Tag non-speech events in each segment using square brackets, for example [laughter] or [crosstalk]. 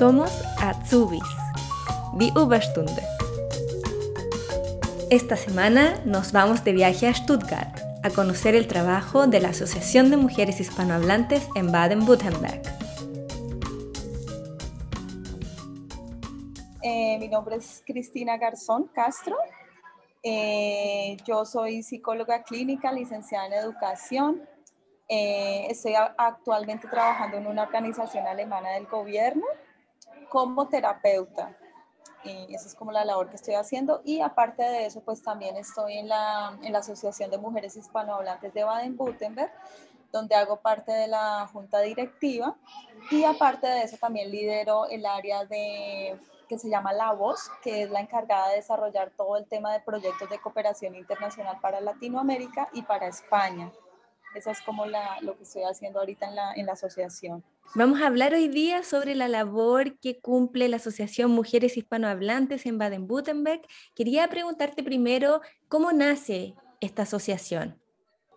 Somos Azubis, die Überstunde. Esta semana nos vamos de viaje a Stuttgart a conocer el trabajo de la Asociación de Mujeres Hispanohablantes en Baden-Württemberg. Eh, mi nombre es Cristina Garzón Castro. Eh, yo soy psicóloga clínica, licenciada en educación. Eh, estoy actualmente trabajando en una organización alemana del gobierno como terapeuta. Y esa es como la labor que estoy haciendo. Y aparte de eso, pues también estoy en la, en la Asociación de Mujeres Hispanohablantes de Baden-Württemberg, donde hago parte de la junta directiva. Y aparte de eso, también lidero el área de que se llama La Voz, que es la encargada de desarrollar todo el tema de proyectos de cooperación internacional para Latinoamérica y para España. Eso es como la, lo que estoy haciendo ahorita en la, en la asociación. Vamos a hablar hoy día sobre la labor que cumple la Asociación Mujeres Hispanohablantes en Baden-Württemberg. Quería preguntarte primero, ¿cómo nace esta asociación?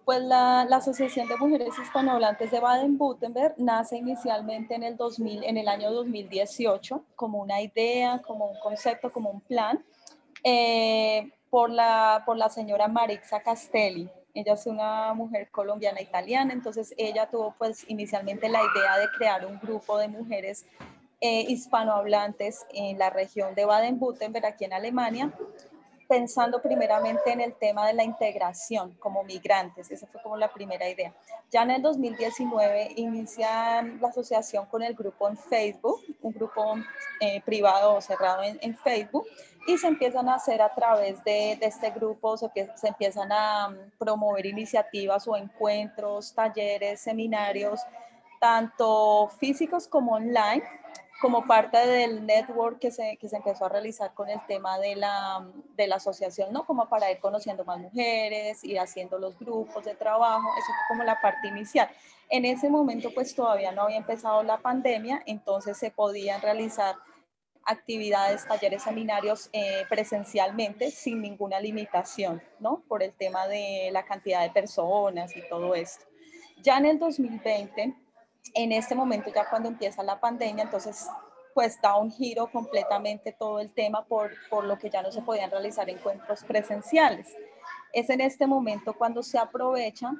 Pues la, la, Asociación de Mujeres Hispanohablantes de Baden-Württemberg nace inicialmente en el, 2000, en el año 2018 como una idea, como un concepto, como un plan, eh, por, la, por la señora Marixa Castelli. Ella es una mujer colombiana italiana, entonces ella tuvo pues inicialmente la idea de crear un grupo de mujeres eh, hispanohablantes en la región de Baden-Württemberg, aquí en Alemania, pensando primeramente en el tema de la integración como migrantes. Esa fue como la primera idea. Ya en el 2019 inician la asociación con el grupo en Facebook, un grupo eh, privado o cerrado en, Facebook, y se empiezan a hacer a través de, de este grupo, se, se, empiezan a mm, promover iniciativas o encuentros, talleres, seminarios, tanto físicos como online, como parte del network que se, que se empezó a realizar con el tema de la, de la asociación, ¿no? Como para ir conociendo más mujeres, ir haciendo los grupos de trabajo, eso fue como la parte inicial. En ese momento pues todavía no había empezado la pandemia, entonces se podían realizar actividades, talleres, seminarios eh, presencialmente sin ninguna limitación, ¿no? Por el tema de la cantidad de personas y todo esto. Ya en el 2020, en este momento, ya cuando empieza la pandemia, entonces pues da un giro completamente todo el tema por, por lo que ya no se podían realizar encuentros presenciales. Es en este momento cuando se aprovecha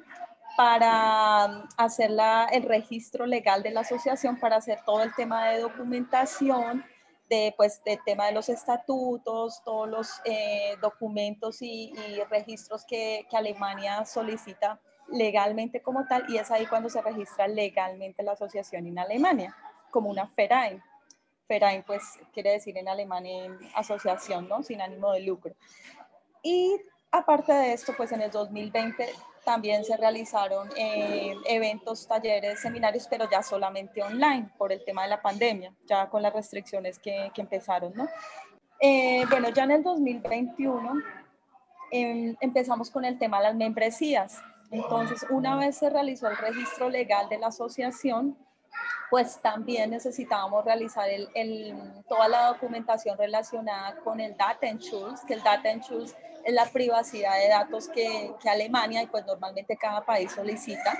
para hacer la, el registro legal de la asociación, para hacer todo el tema de documentación, de, pues, del tema de los estatutos, todos los eh, documentos y, registros que, Alemania solicita legalmente como tal, y es ahí cuando se registra legalmente la asociación en Alemania, como una Verein. Verein, pues, quiere decir en alemán asociación, ¿no? Sin ánimo de lucro. Y aparte de esto, pues en el 2020 también se realizaron eh, eventos, talleres, seminarios, pero ya solamente online por el tema de la pandemia, ya con las restricciones que, que empezaron, ¿no? Eh, bueno, ya en el 2021 em, empezamos con el tema de las membresías. Entonces, una vez se realizó el registro legal de la asociación, pues también necesitábamos realizar el, el, toda la documentación relacionada con el Datenschutz, que el Datenschutz es la privacidad de datos que, que Alemania y pues normalmente cada país solicita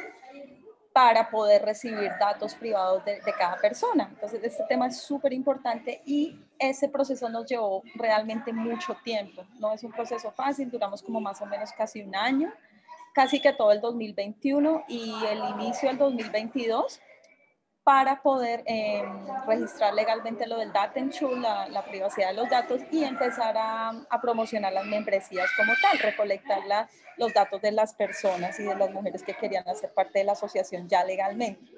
para poder recibir datos privados de, de cada persona. Entonces, este tema es súper importante y ese proceso nos llevó realmente mucho tiempo. No es un proceso fácil, duramos como más o menos casi un año, casi que todo el 2021 y el inicio del 2022 para poder eh, registrar legalmente lo del Datenschutz, la, la, privacidad de los datos y empezar a, a, promocionar las membresías como tal, recolectar la, los datos de las personas y de las mujeres que querían hacer parte de la asociación ya legalmente.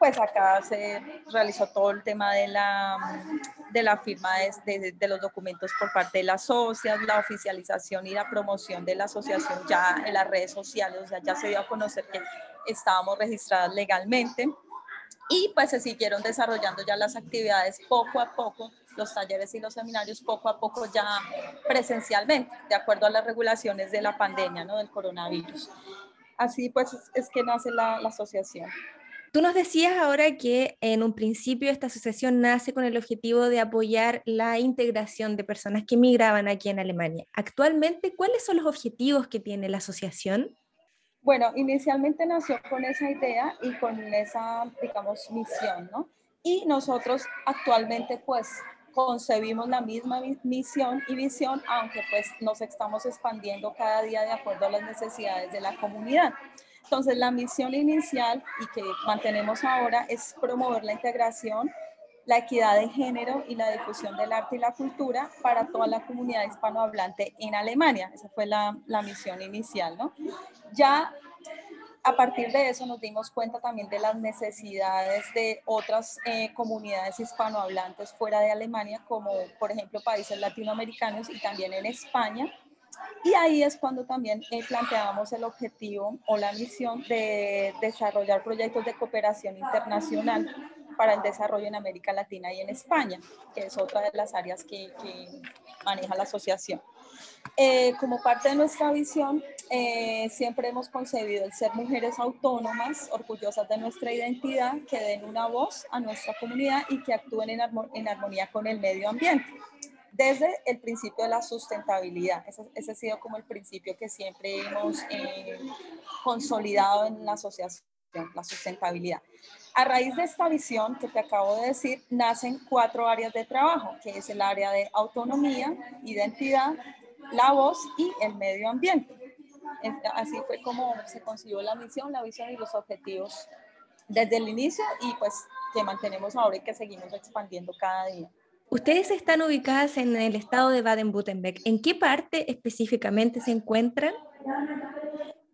Pues acá se realizó todo el tema de la, de la firma de, de, de los documentos por parte de las socias, la oficialización y la promoción de la asociación ya en las redes sociales, o sea, ya se dio a conocer que estábamos registradas legalmente y pues se siguieron desarrollando ya las actividades poco a poco, los talleres y los seminarios poco a poco ya presencialmente, de acuerdo a las regulaciones de la pandemia, ¿no? Del coronavirus. Así pues es que nace la, la asociación. Tú nos decías ahora que en un principio esta asociación nace con el objetivo de apoyar la integración de personas que migraban aquí en Alemania. Actualmente, ¿cuáles son los objetivos que tiene la asociación? Bueno, inicialmente nació con esa idea y con esa, digamos, misión, ¿no? Y nosotros actualmente pues concebimos la misma misión y visión, aunque pues nos estamos expandiendo cada día de acuerdo a las necesidades de la comunidad. Entonces, la misión inicial y que mantenemos ahora es promover la integración, la equidad de género y la difusión del arte y la cultura para toda la comunidad hispanohablante en Alemania. Esa fue la, la misión inicial, ¿no? Ya a partir de eso nos dimos cuenta también de las necesidades de otras eh, comunidades hispanohablantes fuera de Alemania, como por ejemplo países latinoamericanos y también en España. Y ahí es cuando también eh, planteábamos el objetivo o la misión de desarrollar proyectos de cooperación internacional para el desarrollo en América Latina y en España, que es otra de las áreas que, maneja la asociación. Eh, como parte de nuestra visión, eh, siempre hemos concebido el ser mujeres autónomas, orgullosas de nuestra identidad, que den una voz a nuestra comunidad y que actúen en, armonía con el medio ambiente. Desde el principio de la sustentabilidad, ese, ha sido como el principio que siempre hemos eh, consolidado en la asociación, la sustentabilidad. A raíz de esta visión que te acabo de decir, nacen cuatro áreas de trabajo, que es el área de autonomía, identidad, la voz y el medio ambiente. Así fue como se consiguió la misión, la visión y los objetivos desde el inicio y pues que mantenemos ahora y que seguimos expandiendo cada día. Ustedes están ubicadas en el estado de Baden-Württemberg. ¿En qué parte específicamente se encuentran?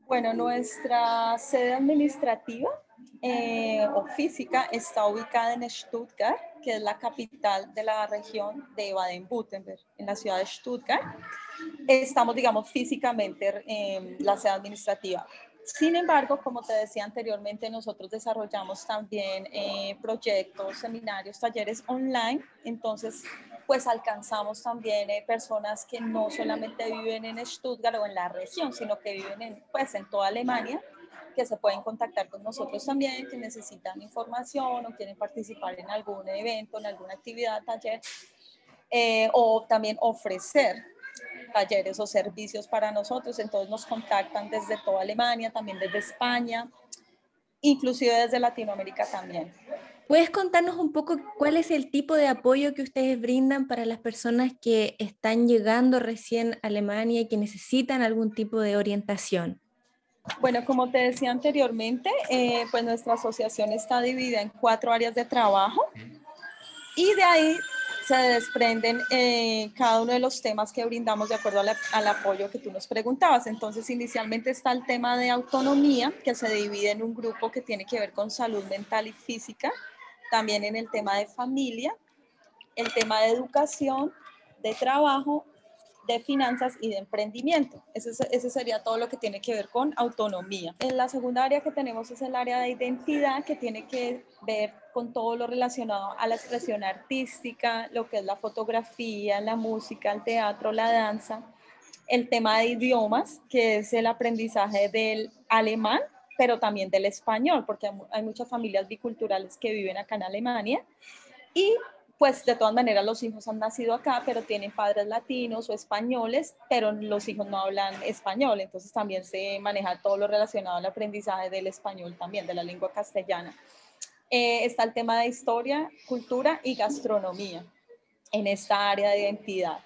Bueno, nuestra sede administrativa eh, o física está ubicada en Stuttgart, que es la capital de la región de Baden-Württemberg, en la ciudad de Stuttgart. Estamos, digamos, físicamente en la sede administrativa. Sin embargo, como te decía anteriormente, nosotros desarrollamos también eh, proyectos, seminarios, talleres online. Entonces, pues alcanzamos también eh, personas que no solamente viven en Stuttgart o en la región, sino que viven en, pues, en toda Alemania que se pueden contactar con nosotros también, que necesitan información o quieren participar en algún evento, en alguna actividad, taller, eh, o también ofrecer talleres o servicios para nosotros. Entonces nos contactan desde toda Alemania, también desde España, inclusive desde Latinoamérica también. ¿Puedes contarnos un poco cuál es el tipo de apoyo que ustedes brindan para las personas que están llegando recién a Alemania y que necesitan algún tipo de orientación? Bueno, como te decía anteriormente, eh, pues nuestra asociación está dividida en cuatro áreas de trabajo y de ahí se desprenden eh, cada uno de los temas que brindamos de acuerdo al apoyo que tú nos preguntabas. Entonces, inicialmente está el tema de autonomía, que se divide en un grupo que tiene que ver con salud mental y física, también en el tema de familia, el tema de educación, de trabajo de finanzas y de emprendimiento. Ese, ese, sería todo lo que tiene que ver con autonomía. En la segunda área que tenemos es el área de identidad, que tiene que ver con todo lo relacionado a la expresión artística, lo que es la fotografía, la música, el teatro, la danza. El tema de idiomas, que es el aprendizaje del alemán, pero también del español, porque hay muchas familias biculturales que viven acá en Alemania. Y pues de todas maneras los hijos han nacido acá, pero tienen padres latinos o españoles, pero los hijos no hablan español, entonces también se maneja todo lo relacionado al aprendizaje del español también, de la lengua castellana. Eh, está el tema de historia, cultura y gastronomía en esta área de identidad.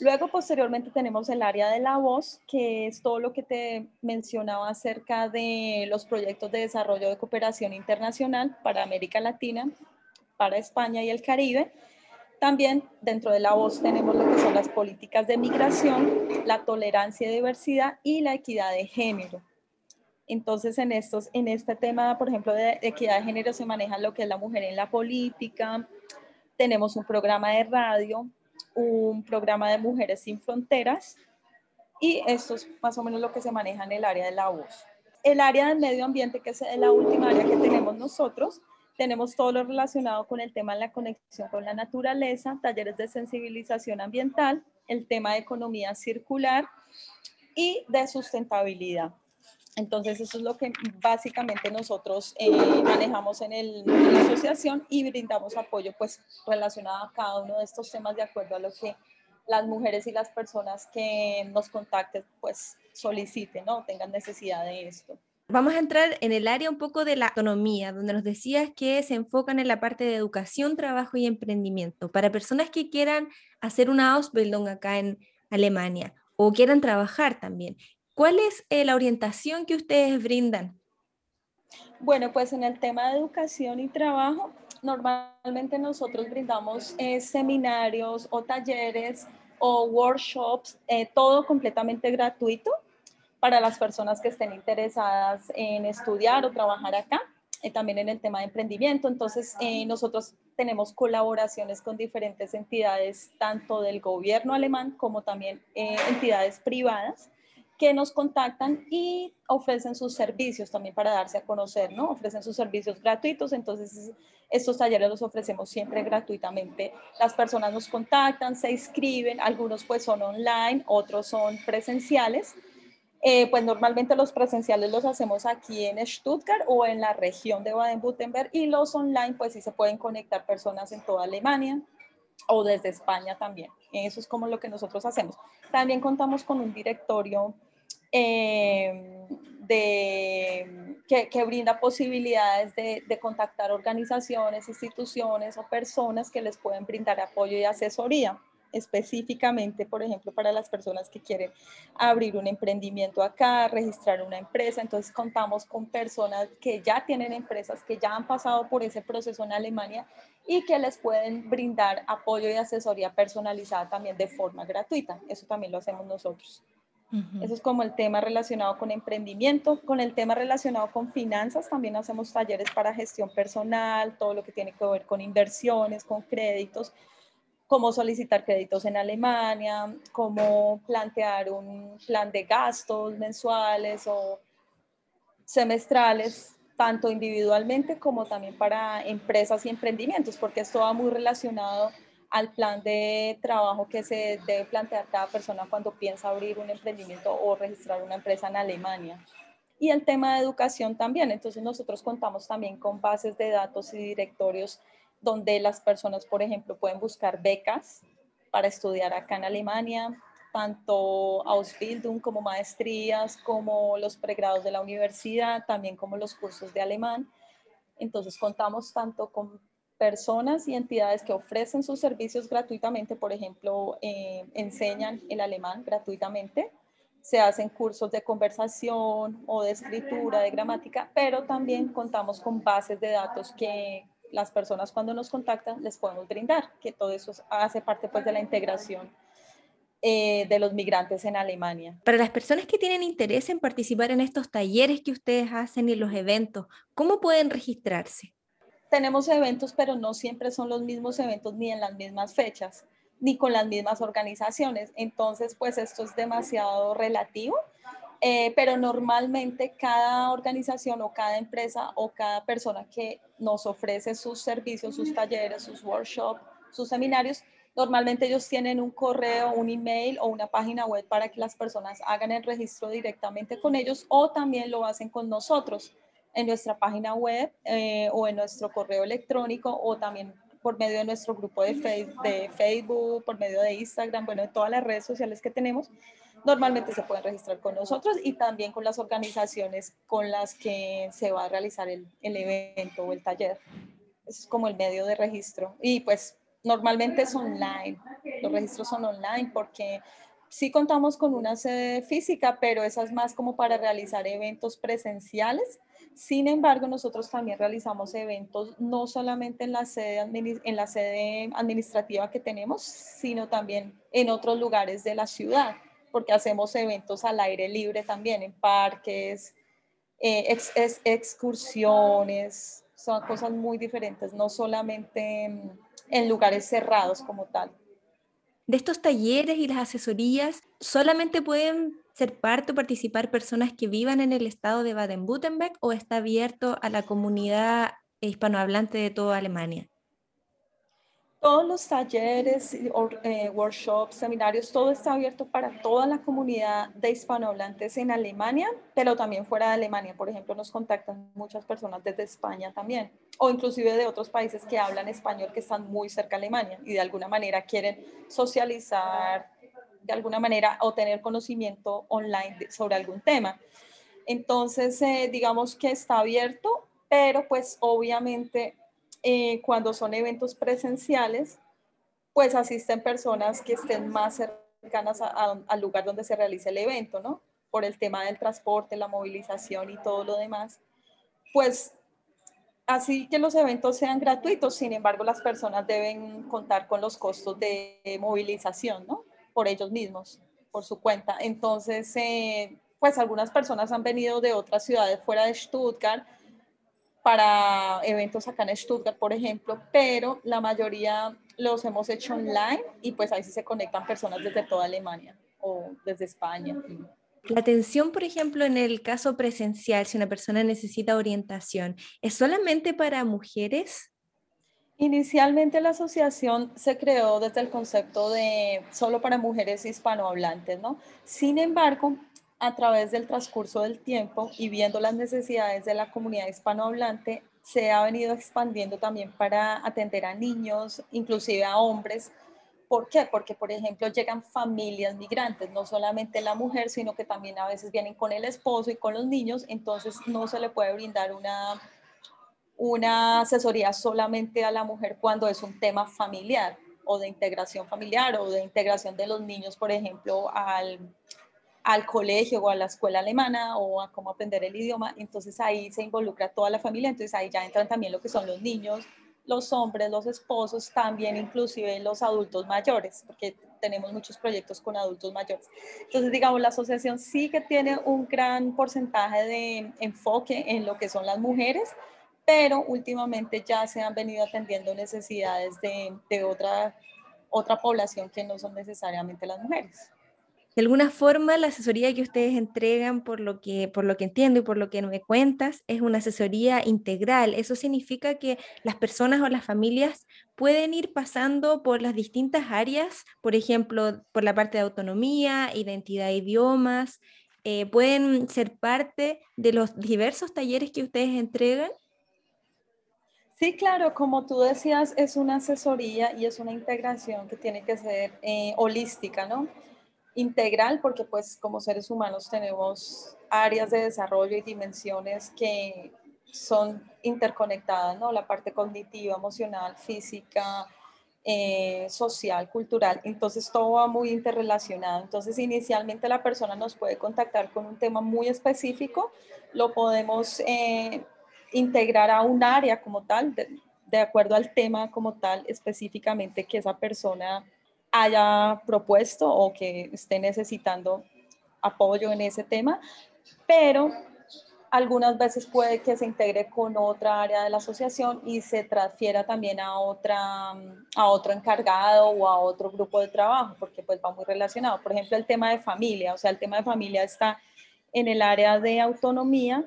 Luego, posteriormente, tenemos el área de la voz, que es todo lo que te mencionaba acerca de los proyectos de desarrollo de cooperación internacional para América Latina para España y el Caribe. También dentro de la voz tenemos lo que son las políticas de migración, la tolerancia y diversidad y la equidad de género. Entonces, en, estos, en este tema, por ejemplo, de equidad de género se maneja lo que es la mujer en la política. Tenemos un programa de radio, un programa de Mujeres sin Fronteras y esto es más o menos lo que se maneja en el área de la voz. El área del medio ambiente, que es la última área que tenemos nosotros, tenemos todo lo relacionado con el tema de la conexión con la naturaleza, talleres de sensibilización ambiental, el tema de economía circular y de sustentabilidad. Entonces, eso es lo que básicamente nosotros eh, manejamos en, el, en, la asociación y brindamos apoyo pues relacionado a cada uno de estos temas de acuerdo a lo que las mujeres y las personas que nos contacten pues soliciten, ¿no? Tengan necesidad de esto. Vamos a entrar en el área un poco de la autonomía, donde nos decías que se enfocan en la parte de educación, trabajo y emprendimiento. Para personas que quieran hacer una Ausbildung acá en Alemania o quieran trabajar también, ¿cuál es eh, la orientación que ustedes brindan? Bueno, pues en el tema de educación y trabajo, normalmente nosotros brindamos eh, seminarios o talleres o workshops, eh, todo completamente gratuito para las personas que estén interesadas en estudiar o trabajar acá, eh, también en el tema de emprendimiento. Entonces, eh, nosotros tenemos colaboraciones con diferentes entidades, tanto del gobierno alemán como también eh, entidades privadas que nos contactan y ofrecen sus servicios también para darse a conocer, ¿no? Ofrecen sus servicios gratuitos, entonces estos talleres los ofrecemos siempre gratuitamente. Las personas nos contactan, se inscriben, algunos pues son online, otros son presenciales eh, pues normalmente los presenciales los hacemos aquí en Stuttgart o en la región de Baden-Württemberg y los online pues sí se pueden conectar personas en toda Alemania o desde España también. Eso es como lo que nosotros hacemos. También contamos con un directorio eh, de, que, brinda posibilidades de, de, contactar organizaciones, instituciones o personas que les pueden brindar apoyo y asesoría específicamente, por ejemplo, para las personas que quieren abrir un emprendimiento acá, registrar una empresa. Entonces contamos con personas que ya tienen empresas, que ya han pasado por ese proceso en Alemania y que les pueden brindar apoyo y asesoría personalizada también de forma gratuita. Eso también lo hacemos nosotros. Eso es como el tema relacionado con emprendimiento. Con el tema relacionado con finanzas, también hacemos talleres para gestión personal, todo lo que tiene que ver con inversiones, con créditos cómo solicitar créditos en Alemania, cómo plantear un plan de gastos mensuales o semestrales, tanto individualmente como también para empresas y emprendimientos, porque esto va muy relacionado al plan de trabajo que se debe plantear cada persona cuando piensa abrir un emprendimiento o registrar una empresa en Alemania. Y el tema de educación también. Entonces nosotros contamos también con bases de datos y directorios donde las personas, por ejemplo, pueden buscar becas para estudiar acá en Alemania, tanto Ausbildung como maestrías, como los pregrados de la universidad, también como los cursos de alemán. Entonces contamos tanto con personas y entidades que ofrecen sus servicios gratuitamente, por ejemplo, eh, enseñan el alemán gratuitamente, se hacen cursos de conversación o de escritura, de gramática, pero también contamos con bases de datos que las personas cuando nos contactan les podemos brindar, que todo eso hace parte pues de la integración eh, de los migrantes en Alemania. Para las personas que tienen interés en participar en estos talleres que ustedes hacen y los eventos, ¿cómo pueden registrarse? Tenemos eventos, pero no siempre son los mismos eventos ni en las mismas fechas, ni con las mismas organizaciones. Entonces, pues esto es demasiado relativo eh, pero normalmente cada organización o cada empresa o cada persona que nos ofrece sus servicios, sus talleres, sus workshops, sus seminarios, normalmente ellos tienen un correo, un email o una página web para que las personas hagan el registro directamente con ellos o también lo hacen con nosotros en nuestra página web eh, o en nuestro correo electrónico o también por medio de nuestro grupo de, de Facebook, por medio de Instagram, bueno, de todas las redes sociales que tenemos normalmente se pueden registrar con nosotros y también con las organizaciones con las que se va a realizar el, el evento o el taller. es como el medio de registro. Y pues normalmente es online. Los registros son online porque sí contamos con una sede física, pero esa es más como para realizar eventos presenciales. Sin embargo, nosotros también realizamos eventos no solamente en la sede, en la sede administrativa que tenemos, sino también en otros lugares de la ciudad porque hacemos eventos al aire libre también, en parques, eh, excursiones, son cosas muy diferentes, no solamente en, lugares cerrados como tal. De estos talleres y las asesorías, ¿solamente pueden ser parte o participar personas que vivan en el estado de Baden-Württemberg o está abierto a la comunidad hispanohablante de toda Alemania? Todos los talleres, eh, workshops, seminarios, todo está abierto para toda la comunidad de hispanohablantes en Alemania, pero también fuera de Alemania. Por ejemplo, nos contactan muchas personas desde España también, o inclusive de otros países que hablan español que están muy cerca de Alemania y de alguna manera quieren socializar, de alguna manera, o tener conocimiento online sobre algún tema. Entonces, eh, digamos que está abierto, pero pues obviamente eh, cuando son eventos presenciales, pues asisten personas que estén más cercanas al lugar donde se realiza el evento, ¿no? Por el tema del transporte, la movilización y todo lo demás. Pues así que los eventos sean gratuitos, sin embargo, las personas deben contar con los costos de movilización, ¿no? Por ellos mismos, por su cuenta. Entonces, eh, pues algunas personas han venido de otras ciudades fuera de Stuttgart para eventos acá en Stuttgart, por ejemplo, pero la mayoría los hemos hecho online y pues ahí sí se conectan personas desde toda Alemania o desde España. La atención, por ejemplo, en el caso presencial, si una persona necesita orientación, ¿es solamente para mujeres? Inicialmente la asociación se creó desde el concepto de solo para mujeres hispanohablantes, ¿no? Sin embargo, a través del transcurso del tiempo y viendo las necesidades de la comunidad hispanohablante, se ha venido expandiendo también para atender a niños, inclusive a hombres. ¿Por qué? Porque, por ejemplo, llegan familias migrantes, no solamente la mujer, sino que también a veces vienen con el esposo y con los niños, entonces no se le puede brindar una, una asesoría solamente a la mujer cuando es un tema familiar o de integración familiar o de integración de los niños, por ejemplo, al, al colegio o a la escuela alemana o a cómo aprender el idioma, entonces ahí se involucra toda la familia, entonces ahí ya entran también lo que son los niños, los hombres, los esposos, también inclusive los adultos mayores, porque tenemos muchos proyectos con adultos mayores. Entonces, digamos, la asociación sí que tiene un gran porcentaje de enfoque en lo que son las mujeres, pero últimamente ya se han venido atendiendo necesidades de, de otra, otra población que no son necesariamente las mujeres de alguna forma la asesoría que ustedes entregan, por lo que, por lo que entiendo y por lo que me cuentas, es una asesoría integral. Eso significa que las personas o las familias pueden ir pasando por las distintas áreas, por ejemplo, por la parte de autonomía, identidad de idiomas, eh, pueden ser parte de los diversos talleres que ustedes entregan. Sí, claro, como tú decías, es una asesoría y es una integración que tiene que ser eh, holística, ¿no? Integral porque pues como seres humanos tenemos áreas de desarrollo y dimensiones que son interconectadas, ¿no? La parte cognitiva, emocional, física, eh, social, cultural. Entonces todo va muy interrelacionado. Entonces inicialmente la persona nos puede contactar con un tema muy específico, lo podemos eh, integrar a un área como tal, de acuerdo al tema como tal específicamente que esa persona haya propuesto o que esté necesitando apoyo en ese tema, pero algunas veces puede que se integre con otra área de la asociación y se transfiera también a, otra, a otro encargado o a otro grupo de trabajo, porque pues va muy relacionado. Por ejemplo, el tema de familia, o sea, el tema de familia está en el área de autonomía,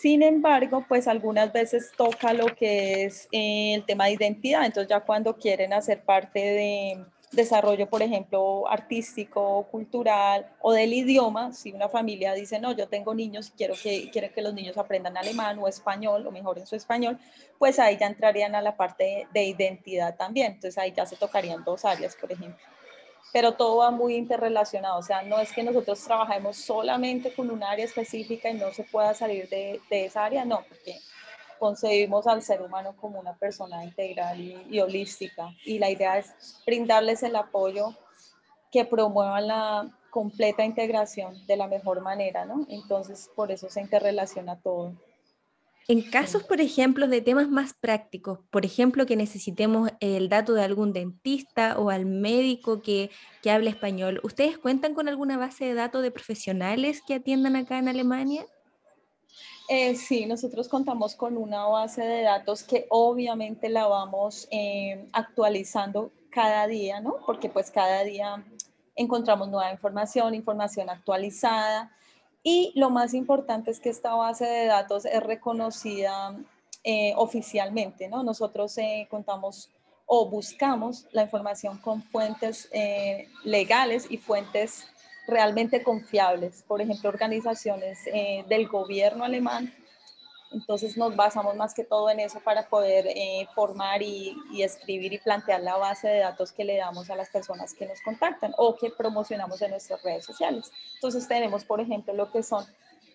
sin embargo, pues algunas veces toca lo que es el tema de identidad, entonces ya cuando quieren hacer parte de desarrollo, por ejemplo, artístico, cultural o del idioma, si una familia dice, no, yo tengo niños y quiero que, quiero que los niños aprendan alemán o español o mejor en su español, pues ahí ya entrarían a la parte de, identidad también. Entonces ahí ya se tocarían dos áreas, por ejemplo. Pero todo va muy interrelacionado, o sea, no es que nosotros trabajemos solamente con un área específica y no se pueda salir de, de esa área, no, porque concebimos al ser humano como una persona integral y, holística. Y la idea es brindarles el apoyo que promueva la completa integración de la mejor manera, ¿no? Entonces, por eso se interrelaciona todo. En casos, por ejemplo, de temas más prácticos, por ejemplo, que necesitemos el dato de algún dentista o al médico que, que hable español, ¿ustedes cuentan con alguna base de datos de profesionales que atiendan acá en Alemania? Eh, sí, nosotros contamos con una base de datos que obviamente la vamos eh, actualizando cada día, ¿no? Porque pues cada día encontramos nueva información, información actualizada y lo más importante es que esta base de datos es reconocida eh, oficialmente, ¿no? Nosotros contamos o buscamos la información con fuentes legales y fuentes realmente confiables, por ejemplo, organizaciones eh, del gobierno alemán. Entonces nos basamos más que todo en eso para poder eh, formar y, escribir y plantear la base de datos que le damos a las personas que nos contactan o que promocionamos en nuestras redes sociales. Entonces tenemos, por ejemplo, lo que son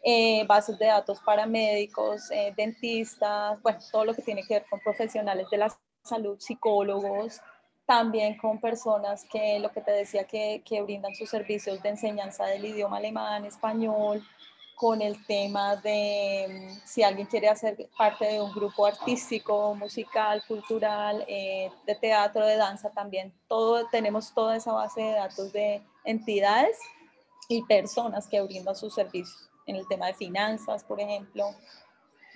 eh, bases de datos para médicos, eh, dentistas, bueno, todo lo que tiene que ver con profesionales de la salud, psicólogos, también con personas que, lo que te decía, que, que brindan sus servicios de enseñanza del idioma alemán, español, con el tema de mm, si alguien quiere hacer parte de un grupo artístico, musical, cultural, eh, de teatro, de danza también. Todo, tenemos toda esa base de datos de entidades y personas que brindan sus servicios en el tema de finanzas, por ejemplo,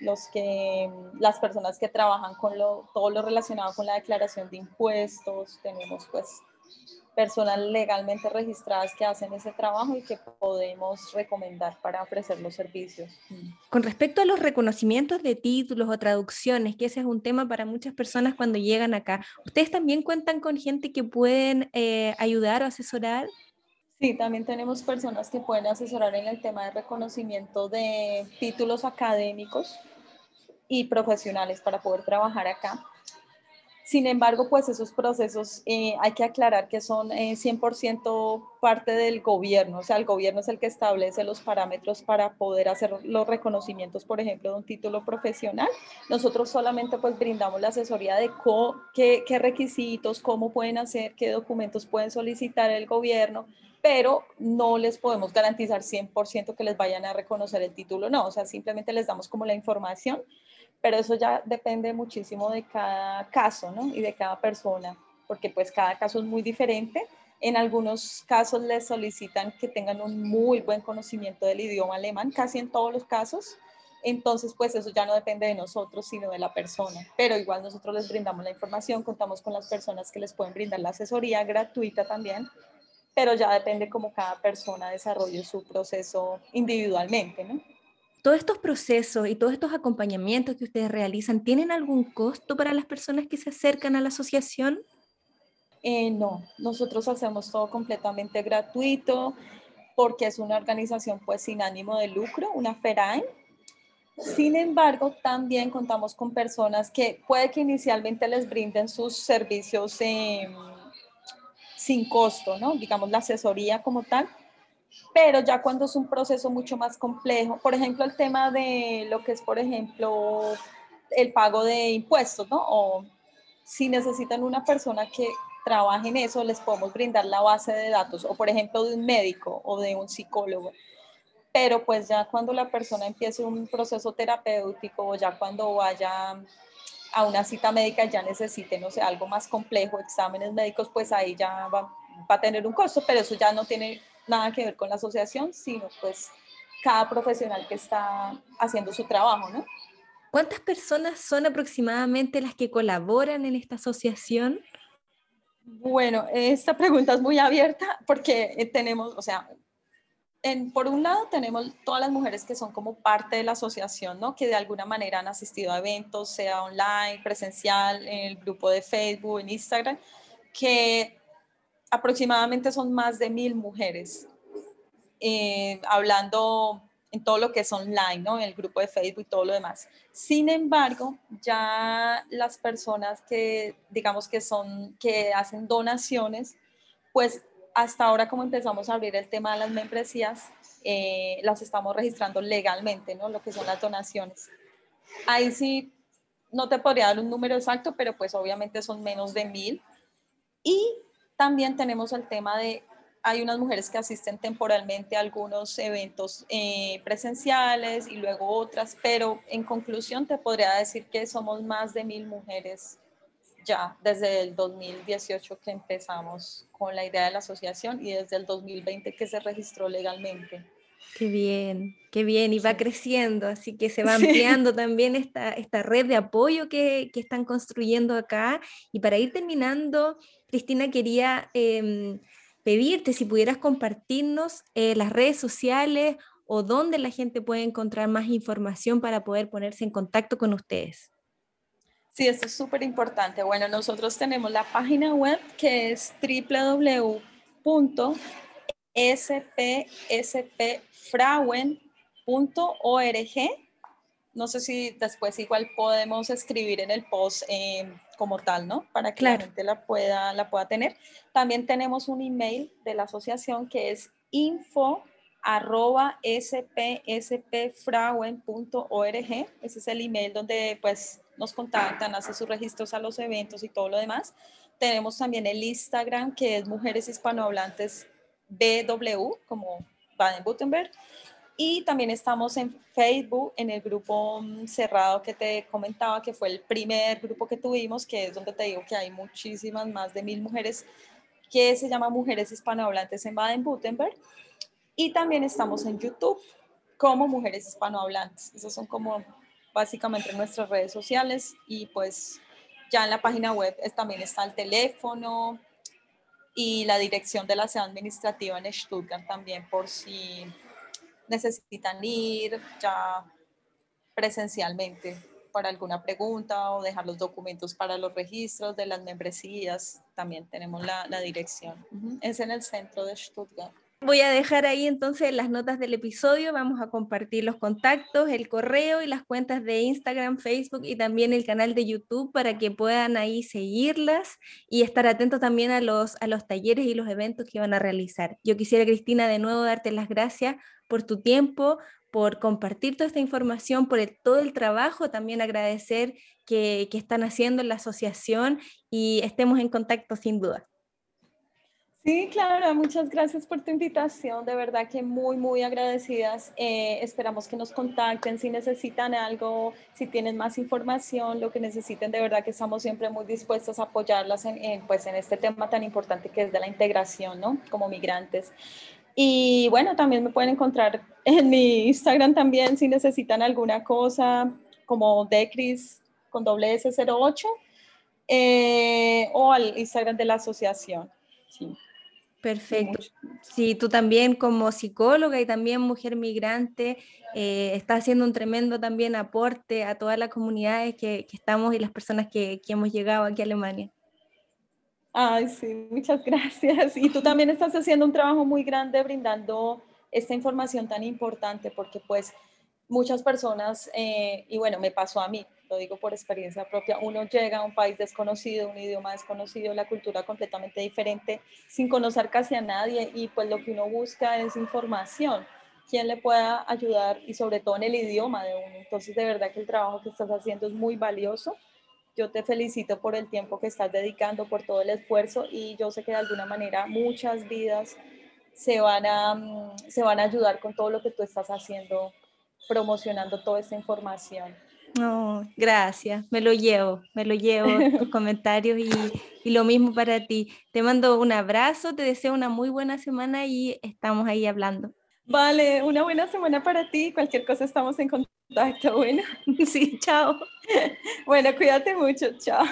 los que, las personas que trabajan con lo, todo lo relacionado con la declaración de impuestos, tenemos pues personas legalmente registradas que hacen ese trabajo y que podemos recomendar para ofrecer los servicios. Con respecto a los reconocimientos de títulos o traducciones, que ese es un tema para muchas personas cuando llegan acá, ¿ustedes también cuentan con gente que pueden eh, ayudar o asesorar? Sí, también tenemos personas que pueden asesorar en el tema de reconocimiento de títulos académicos y profesionales para poder trabajar acá. Sin embargo, pues esos procesos eh, hay que aclarar que son 100% eh, parte del gobierno, o sea, el gobierno es el que establece los parámetros para poder hacer los reconocimientos, por ejemplo, de un título profesional. Nosotros solamente pues brindamos la asesoría de qué, qué requisitos, cómo pueden hacer, qué documentos pueden solicitar el gobierno, pero no les podemos garantizar 100% que les vayan a reconocer el título, no, o sea, simplemente les damos como la información, pero eso ya depende muchísimo de cada caso, ¿no? Y de cada persona, porque pues cada caso es muy diferente. En algunos casos les solicitan que tengan un muy buen conocimiento del idioma alemán, casi en todos los casos. Entonces, pues eso ya no depende de nosotros, sino de la persona. Pero igual nosotros les brindamos la información, contamos con las personas que les pueden brindar la asesoría gratuita también pero ya depende cómo cada persona desarrolle su proceso individualmente, ¿no? Todos estos procesos y todos estos acompañamientos que ustedes realizan, ¿tienen algún costo para las personas que se acercan a la asociación? Eh, no, nosotros hacemos todo completamente gratuito porque es una organización pues sin ánimo de lucro, una FERAIN. Sin embargo, también contamos con personas que puede que inicialmente les brinden sus servicios en sin costo, ¿no? Digamos la asesoría como tal, pero ya cuando es un proceso mucho más complejo, por ejemplo, el tema de lo que es, por ejemplo, el pago de impuestos, ¿no? O si necesitan una persona que trabaje en eso, les podemos brindar la base de datos, o por ejemplo, de un médico o de un psicólogo. Pero pues ya cuando la persona empiece un proceso terapéutico o ya cuando vaya a una cita médica ya necesite, no sé, algo más complejo, exámenes médicos, pues ahí ya va, a tener un costo, pero eso ya no tiene nada que ver con la asociación, sino pues cada profesional que está haciendo su trabajo, ¿no? ¿Cuántas personas son aproximadamente las que colaboran en esta asociación? Bueno, esta pregunta es muy abierta porque tenemos, o sea, por un lado tenemos todas las mujeres que son como parte de la asociación, ¿no? que de alguna manera han asistido a eventos, sea online, presencial, en el grupo de Facebook, en Instagram, que aproximadamente son más de mil mujeres, eh, hablando en todo lo que es online, ¿no? en el grupo de Facebook y todo lo demás. Sin embargo, ya las personas que digamos que son, que hacen donaciones, pues hasta ahora como empezamos a abrir el tema de las membresías, eh, las estamos registrando legalmente, ¿no? Lo que son las donaciones. Ahí sí, no te podría dar un número exacto, pero pues obviamente son menos de mil. Y también tenemos el tema de, hay unas mujeres que asisten temporalmente a algunos eventos eh, presenciales y luego otras, pero en conclusión te podría decir que somos más de mil mujeres ya desde el 2018 que empezamos con la idea de la asociación y desde el 2020 que se registró legalmente. Qué bien, qué bien, y va creciendo, así que se [laughs] va ampliando también esta, esta red de apoyo que, que, están construyendo acá. Y para ir terminando, Cristina, quería em, pedirte si pudieras compartirnos eh, las redes sociales o dónde la gente puede encontrar más información para poder ponerse en contacto con ustedes. Sí, esto es súper importante. Bueno, nosotros tenemos la página web que es www.spspfrauen.org. No sé si después igual podemos escribir en el post eh, como tal, ¿no? Para que la gente la pueda, la pueda tener. También tenemos un email de la asociación que es info arroba spspfrauen.org. Ese es el email donde pues nos contactan, hacen sus registros a los eventos y todo lo demás. Tenemos también el Instagram que es Mujeres Hispanohablantes BW, como Baden-Württemberg. Y también estamos en Facebook, en el grupo mm, cerrado que te comentaba, que fue el primer grupo que tuvimos, que es donde te digo que hay muchísimas, más de mil mujeres, que se llama Mujeres Hispanohablantes en Baden-Württemberg. Y también estamos en YouTube como Mujeres Hispanohablantes. Esas son como básicamente nuestras redes sociales y pues ya en la página web también está el teléfono y la dirección de la sede administrativa en Stuttgart también por si necesitan ir ya presencialmente para alguna pregunta o dejar los documentos para los registros de las membresías. También tenemos la, la dirección. Es en el centro de Stuttgart. Voy a dejar ahí entonces las notas del episodio, vamos a compartir los contactos, el correo y las cuentas de Instagram, Facebook y también el canal de YouTube para que puedan ahí seguirlas y estar atentos también a los, a los talleres y los eventos que van a realizar. Yo quisiera, Cristina, de nuevo darte las gracias por tu tiempo, por compartir toda esta información, por todo el trabajo, también agradecer que, que están haciendo en la asociación y estemos en contacto sin duda. Sí, claro, muchas gracias por tu invitación, de verdad que muy, muy agradecidas. Eh, esperamos que nos contacten si necesitan algo, si tienen más información, lo que necesiten, de verdad que estamos siempre muy dispuestos a apoyarlas en, pues, en este tema tan importante que es de la integración, ¿no? Como migrantes. Y bueno, también me pueden encontrar en mi Instagram también si necesitan alguna cosa, como Decris con doble S08, eh, o al Instagram de la asociación. Sí. Perfecto. Sí, tú también como psicóloga y también mujer migrante, eh, estás haciendo un tremendo también aporte a todas las comunidades que, estamos y las personas que, que, hemos llegado aquí a Alemania. Ay, sí, muchas [laughs] gracias. Y tú también estás haciendo un trabajo muy grande brindando esta información tan importante porque pues muchas personas, eh, y bueno, me pasó a mí, lo digo por experiencia propia, uno llega a un país desconocido, un idioma desconocido, la cultura completamente diferente, sin conocer casi a nadie y pues lo que uno busca es información, quién le pueda ayudar y sobre todo en el idioma de uno. Entonces de verdad que el trabajo que estás haciendo es muy valioso. Yo te felicito por el tiempo que estás dedicando, por todo el esfuerzo y yo sé que de alguna manera muchas vidas se van a, mm, se van a ayudar con todo lo que tú estás haciendo, promocionando toda esta información. No, gracias, me lo llevo, me lo llevo [laughs] tus comentarios y, y, lo mismo para ti. Te mando un abrazo, te deseo una muy buena semana y estamos ahí hablando. Vale, una buena semana para ti, cualquier cosa estamos en contacto, bueno. [laughs] Sí, chao. [laughs] Bueno, cuídate mucho, chao.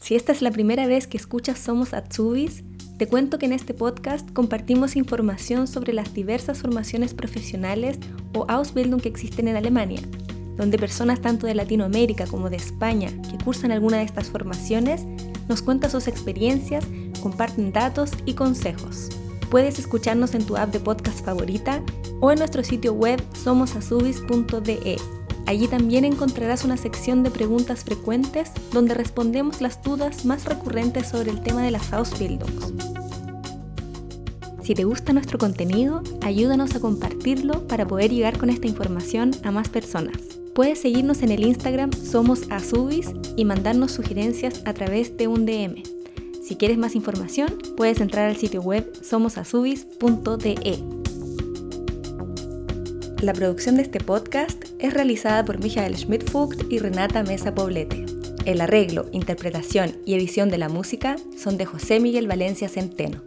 Si esta es la primera vez que escuchas Somos Atsubis, te cuento que en este podcast compartimos información sobre las diversas formaciones profesionales o Ausbildung que existen en Alemania, donde personas tanto de Latinoamérica como de España que cursan alguna de estas formaciones nos cuentan sus experiencias, comparten datos y consejos. Puedes escucharnos en tu app de podcast favorita o en nuestro sitio web somosasubis.de. Allí también encontrarás una sección de preguntas frecuentes donde respondemos las dudas más recurrentes sobre el tema de las Ausbildungs. Si te gusta nuestro contenido, ayúdanos a compartirlo para poder llegar con esta información a más personas. Puedes seguirnos en el Instagram Somos y mandarnos sugerencias a través de un DM. Si quieres más información, puedes entrar al sitio web somosasubis.de. La producción de este podcast es realizada por Michael Schmidt-Fugt y Renata Mesa Poblete. El arreglo, interpretación y edición de la música son de José Miguel Valencia Centeno.